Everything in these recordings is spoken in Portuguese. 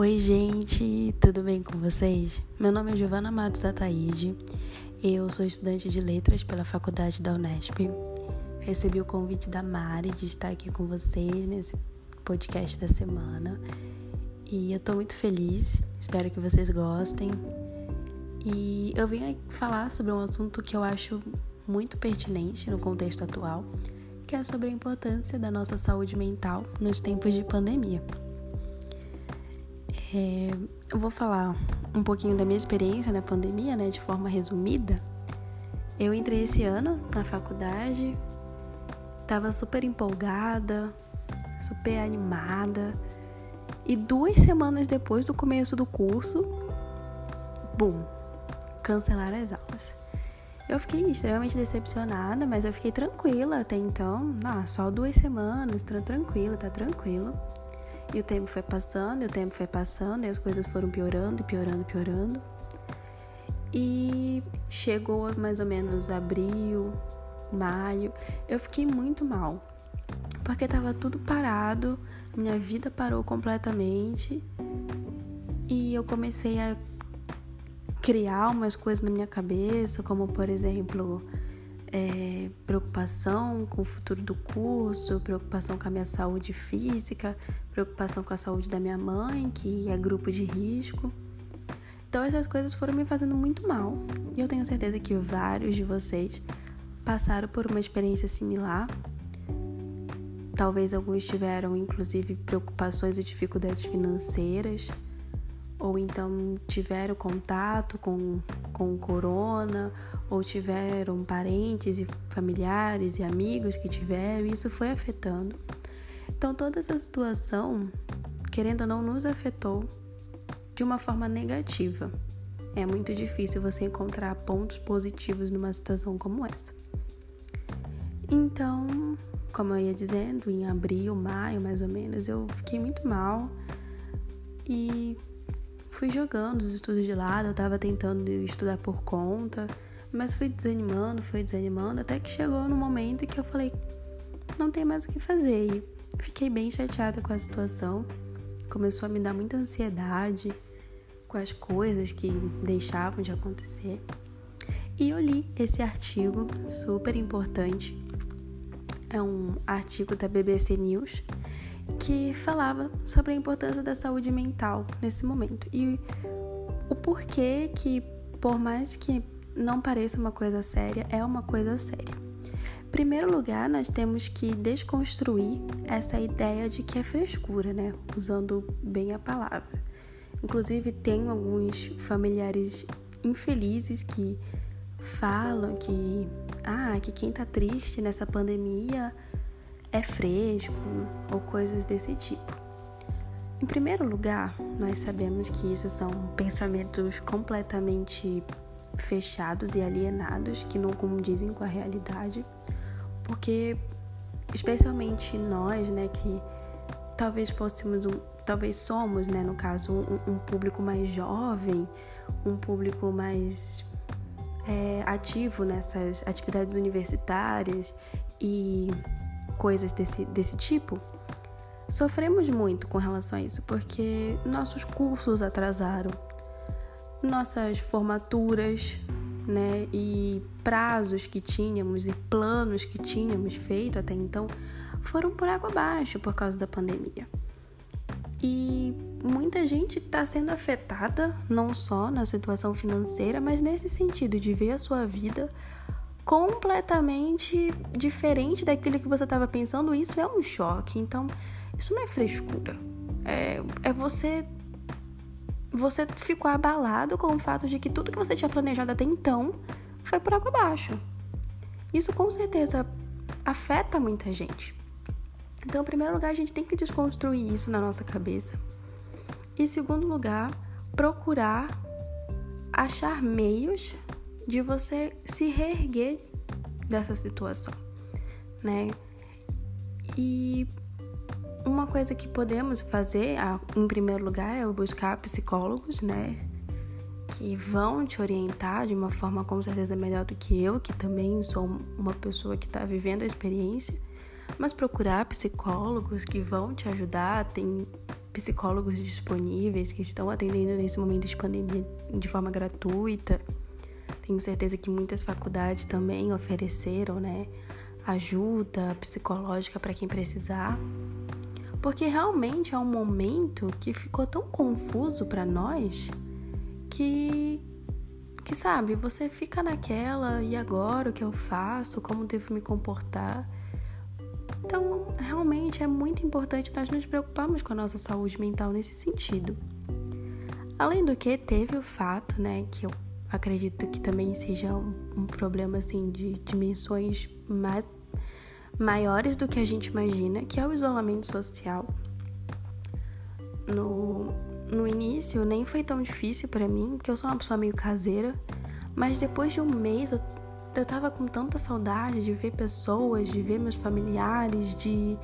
Oi, gente, tudo bem com vocês? Meu nome é Giovana Matos Ataíde, eu sou estudante de letras pela faculdade da Unesp. Recebi o convite da Mari de estar aqui com vocês nesse podcast da semana e eu tô muito feliz, espero que vocês gostem. E eu vim falar sobre um assunto que eu acho muito pertinente no contexto atual, que é sobre a importância da nossa saúde mental nos tempos de pandemia. É, eu vou falar um pouquinho da minha experiência na pandemia, né, de forma resumida. Eu entrei esse ano na faculdade, tava super empolgada, super animada, e duas semanas depois do começo do curso, bum, cancelaram as aulas. Eu fiquei extremamente decepcionada, mas eu fiquei tranquila até então. Ah, só duas semanas, tranquila, tá tranquilo. E o tempo foi passando, e o tempo foi passando, e as coisas foram piorando, piorando, piorando. E chegou mais ou menos abril, maio, eu fiquei muito mal. Porque tava tudo parado, minha vida parou completamente. E eu comecei a criar umas coisas na minha cabeça, como por exemplo, é, preocupação com o futuro do curso, preocupação com a minha saúde física, preocupação com a saúde da minha mãe, que é grupo de risco. Então essas coisas foram me fazendo muito mal. E eu tenho certeza que vários de vocês passaram por uma experiência similar. Talvez alguns tiveram inclusive preocupações e dificuldades financeiras ou então tiveram contato com, com o corona, ou tiveram parentes e familiares e amigos que tiveram, e isso foi afetando. Então, toda essa situação, querendo ou não, nos afetou de uma forma negativa. É muito difícil você encontrar pontos positivos numa situação como essa. Então, como eu ia dizendo, em abril, maio mais ou menos, eu fiquei muito mal e fui jogando os estudos de lado, eu tava tentando estudar por conta, mas fui desanimando, fui desanimando, até que chegou no momento que eu falei, não tem mais o que fazer. E fiquei bem chateada com a situação. Começou a me dar muita ansiedade com as coisas que deixavam de acontecer. E eu li esse artigo super importante. É um artigo da BBC News que falava sobre a importância da saúde mental nesse momento e o porquê que, por mais que não pareça uma coisa séria, é uma coisa séria. Em primeiro lugar, nós temos que desconstruir essa ideia de que é frescura, né? Usando bem a palavra. Inclusive, tenho alguns familiares infelizes que falam que, ah, que quem tá triste nessa pandemia é fresco ou coisas desse tipo. Em primeiro lugar, nós sabemos que isso são pensamentos completamente fechados e alienados que não condizem com a realidade, porque especialmente nós, né, que talvez fôssemos um, talvez somos, né, no caso, um, um público mais jovem, um público mais é, ativo nessas atividades universitárias e coisas desse, desse tipo, sofremos muito com relação a isso, porque nossos cursos atrasaram, nossas formaturas, né, e prazos que tínhamos e planos que tínhamos feito até então foram por água abaixo por causa da pandemia. E muita gente está sendo afetada não só na situação financeira, mas nesse sentido de ver a sua vida completamente diferente daquilo que você estava pensando, isso é um choque. Então, isso não é frescura. É, é você. Você ficou abalado com o fato de que tudo que você tinha planejado até então foi por água abaixo. Isso com certeza afeta muita gente. Então, em primeiro lugar, a gente tem que desconstruir isso na nossa cabeça. E, em segundo lugar, procurar achar meios de você se reerguer dessa situação, né? E uma coisa que podemos fazer, em primeiro lugar, é buscar psicólogos, né? Que vão te orientar de uma forma com certeza melhor do que eu, que também sou uma pessoa que está vivendo a experiência. Mas procurar psicólogos que vão te ajudar, tem psicólogos disponíveis que estão atendendo nesse momento de pandemia de forma gratuita. Tenho certeza que muitas faculdades também ofereceram, né, ajuda psicológica para quem precisar. Porque realmente é um momento que ficou tão confuso para nós que que sabe, você fica naquela e agora o que eu faço, como devo me comportar. Então, realmente é muito importante nós nos preocuparmos com a nossa saúde mental nesse sentido. Além do que, teve o fato, né, que eu acredito que também seja um, um problema assim de dimensões mais, maiores do que a gente imagina, que é o isolamento social. No, no início nem foi tão difícil para mim, porque eu sou uma pessoa meio caseira, mas depois de um mês eu, eu tava com tanta saudade de ver pessoas, de ver meus familiares, de,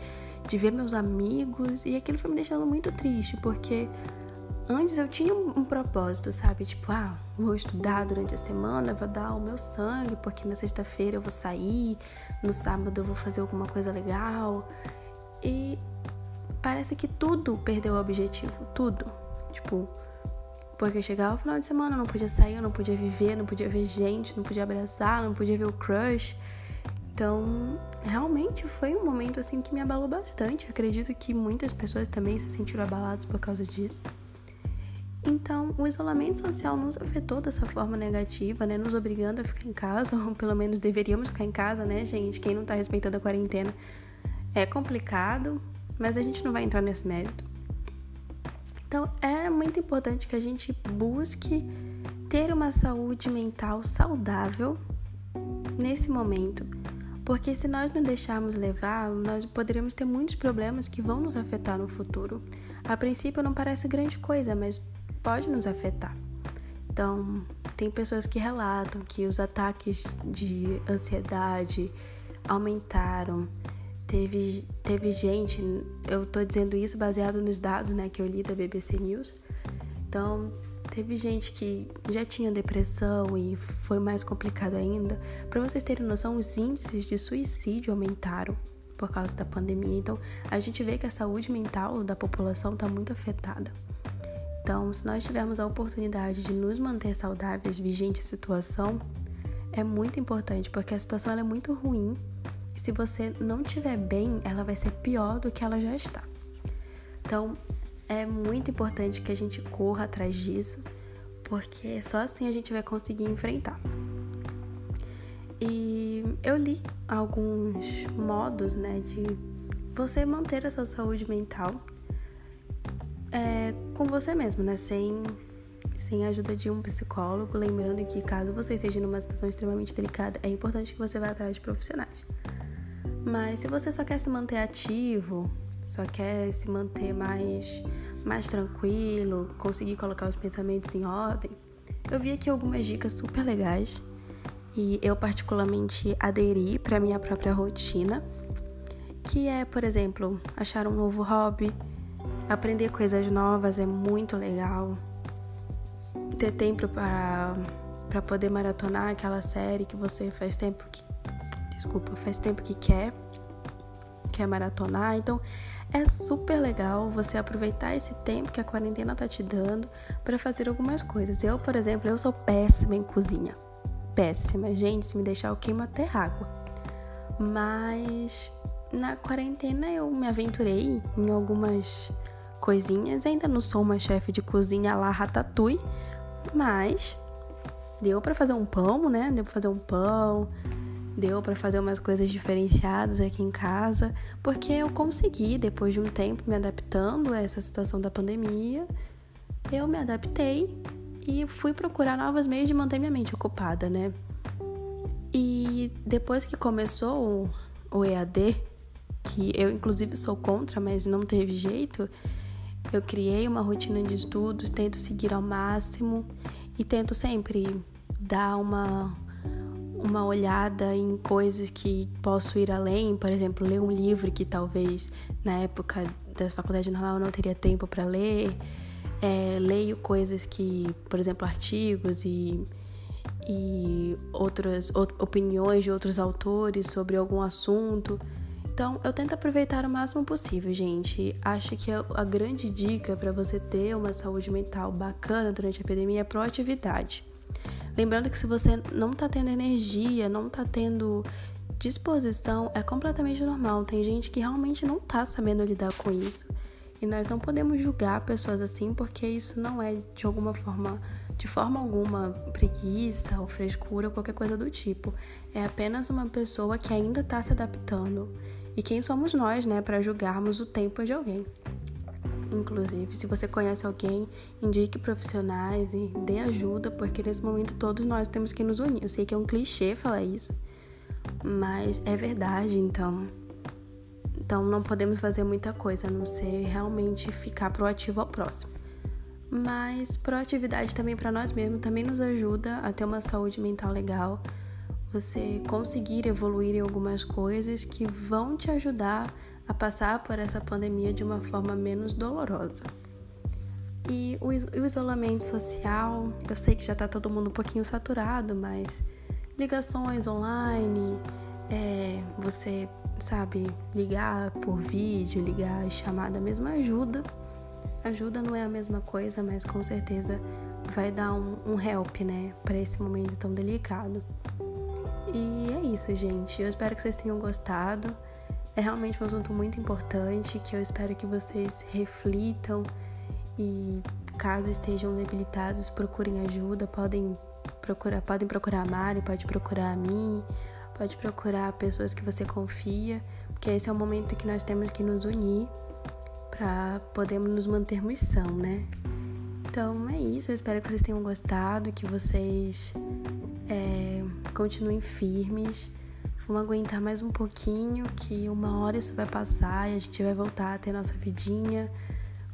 de ver meus amigos, e aquilo foi me deixando muito triste, porque antes eu tinha um, um propósito, sabe? Tipo, ah, vou estudar durante a semana, vou dar o meu sangue, porque na sexta-feira eu vou sair, no sábado eu vou fazer alguma coisa legal. E parece que tudo perdeu o objetivo, tudo. Tipo, porque chegava o final de semana, eu não podia sair, eu não podia viver, não podia ver gente, não podia abraçar, não podia ver o crush. Então, realmente foi um momento assim que me abalou bastante. Acredito que muitas pessoas também se sentiram abaladas por causa disso. Então, o isolamento social nos afetou dessa forma negativa, né? Nos obrigando a ficar em casa, ou pelo menos deveríamos ficar em casa, né, gente? Quem não tá respeitando a quarentena é complicado, mas a gente não vai entrar nesse mérito. Então é muito importante que a gente busque ter uma saúde mental saudável nesse momento, porque se nós não deixarmos levar, nós poderíamos ter muitos problemas que vão nos afetar no futuro. A princípio não parece grande coisa, mas pode nos afetar. Então, tem pessoas que relatam que os ataques de ansiedade aumentaram, Teve, teve gente, eu tô dizendo isso baseado nos dados né, que eu li da BBC News. Então, teve gente que já tinha depressão e foi mais complicado ainda. Para vocês terem noção, os índices de suicídio aumentaram por causa da pandemia. Então, a gente vê que a saúde mental da população está muito afetada. Então, se nós tivermos a oportunidade de nos manter saudáveis vigente a situação, é muito importante, porque a situação é muito ruim e se você não estiver bem, ela vai ser pior do que ela já está. Então, é muito importante que a gente corra atrás disso, porque só assim a gente vai conseguir enfrentar. E eu li alguns modos, né, de você manter a sua saúde mental é, com você mesmo, né, sem sem a ajuda de um psicólogo, lembrando que caso você esteja numa situação extremamente delicada, é importante que você vá atrás de profissionais. Mas se você só quer se manter ativo, só quer se manter mais, mais tranquilo, conseguir colocar os pensamentos em ordem, eu vi aqui algumas dicas super legais. E eu particularmente aderi para minha própria rotina, que é, por exemplo, achar um novo hobby, aprender coisas novas é muito legal, ter tempo para para poder maratonar aquela série que você faz tempo que desculpa, faz tempo que quer, quer maratonar, então é super legal você aproveitar esse tempo que a quarentena tá te dando para fazer algumas coisas. Eu, por exemplo, eu sou péssima em cozinha. Péssima, gente, se me deixar eu queimo até água. Mas na quarentena eu me aventurei em algumas coisinhas. Ainda não sou uma chefe de cozinha lá ratatouille, mas deu para fazer um pão, né? Deu para fazer um pão, deu para fazer umas coisas diferenciadas aqui em casa, porque eu consegui, depois de um tempo me adaptando a essa situação da pandemia, eu me adaptei e fui procurar novos meios de manter minha mente ocupada, né? E depois que começou o EAD, que eu inclusive sou contra, mas não teve jeito, eu criei uma rotina de estudos, tento seguir ao máximo e tento sempre dar uma uma olhada em coisas que posso ir além, por exemplo, ler um livro que talvez na época da faculdade normal eu não teria tempo para ler. É, leio coisas que, por exemplo, artigos e, e outras opiniões de outros autores sobre algum assunto. Então, eu tento aproveitar o máximo possível, gente. Acho que a grande dica para você ter uma saúde mental bacana durante a epidemia é proatividade. Lembrando que se você não tá tendo energia, não tá tendo disposição, é completamente normal. Tem gente que realmente não tá sabendo lidar com isso. E nós não podemos julgar pessoas assim, porque isso não é de alguma forma, de forma alguma, preguiça ou frescura ou qualquer coisa do tipo. É apenas uma pessoa que ainda está se adaptando. E quem somos nós, né, para julgarmos o tempo de alguém? Inclusive, se você conhece alguém, indique profissionais e dê ajuda, porque nesse momento todos nós temos que nos unir. Eu sei que é um clichê falar isso, mas é verdade, então então não podemos fazer muita coisa, a não ser realmente ficar proativo ao próximo. Mas proatividade também para nós mesmos também nos ajuda a ter uma saúde mental legal, você conseguir evoluir em algumas coisas que vão te ajudar a passar por essa pandemia de uma forma menos dolorosa. E o isolamento social, eu sei que já está todo mundo um pouquinho saturado, mas ligações online, é, você sabe, ligar por vídeo, ligar chamada mesmo ajuda. Ajuda não é a mesma coisa, mas com certeza vai dar um, um help, né, para esse momento tão delicado. E é isso, gente. Eu espero que vocês tenham gostado. É realmente um assunto muito importante que eu espero que vocês reflitam e caso estejam debilitados, procurem ajuda, podem procurar, podem procurar a Mari, pode procurar a mim, Pode procurar pessoas que você confia, porque esse é o momento que nós temos que nos unir para podermos nos mantermos são, né? Então é isso, eu espero que vocês tenham gostado, que vocês continuem firmes. Vamos aguentar mais um pouquinho, que uma hora isso vai passar e a gente vai voltar a ter nossa vidinha,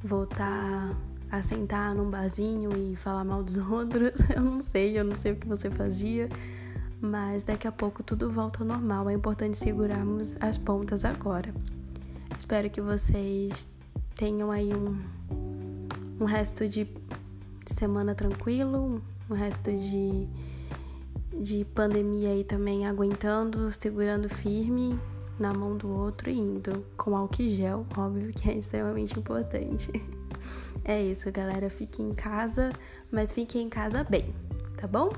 voltar a sentar num barzinho e falar mal dos outros. Eu não sei, eu não sei o que você fazia mas daqui a pouco tudo volta ao normal. É importante segurarmos as pontas agora. Espero que vocês tenham aí um, um resto de semana tranquilo, um resto de, de pandemia aí também aguentando, segurando firme na mão do outro e indo com álcool gel, óbvio que é extremamente importante. É isso, galera. Fiquem em casa, mas fiquem em casa bem, tá bom?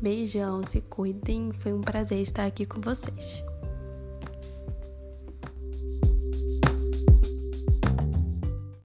Beijão, se cuidem. Foi um prazer estar aqui com vocês.